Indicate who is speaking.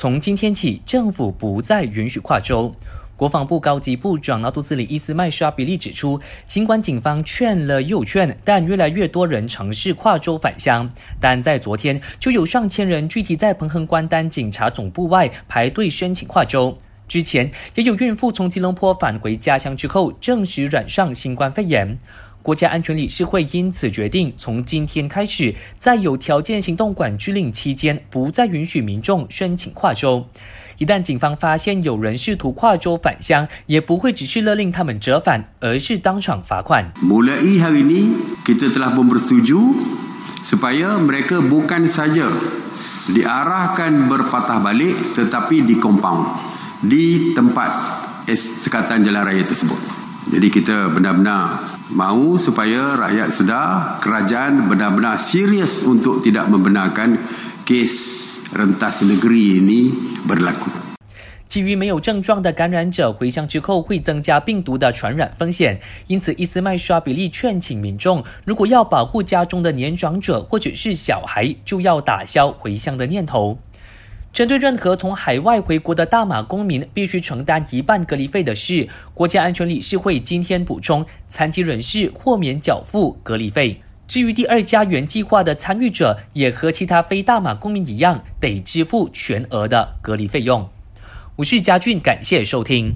Speaker 1: 从今天起，政府不再允许跨州。国防部高级部长纳杜斯里伊斯麦沙比利指出，尽管警方劝了又劝，但越来越多人尝试跨州返乡。但在昨天，就有上千人聚集在彭亨关丹警察总部外排队申请跨州。之前，也有孕妇从吉隆坡返回家乡之后，证实染上新冠肺炎。国家安全理事会因此决定，从今天开始，在有条件行动管制令期间，不再允许民众申请跨州。一旦警方发现有人试图跨州返乡，也不会只是勒令他们折返，而是当场罚款。
Speaker 2: Mulai hari ini kita telah pun bersetuju supaya mereka bukan saja diarahkan berpatah balik tetapi di compound di tempat sekatan jalan raya tersebut. Jadi kita benar-benar mahu supaya rakyat sedar kerajaan benar-benar serius untuk tidak membenarkan kes rentas negeri ini berlaku.
Speaker 1: 基于没有症状的感染者回乡之后会增加病毒的传染风险，因此伊斯麦沙比利劝请民众，如果要保护家中的年长者或者是小孩，就要打消回乡的念头。针对任何从海外回国的大马公民必须承担一半隔离费的事，国家安全理事会今天补充，残疾人士豁免缴付隔离费。至于第二家园计划的参与者，也和其他非大马公民一样，得支付全额的隔离费用。我是嘉俊，感谢收听。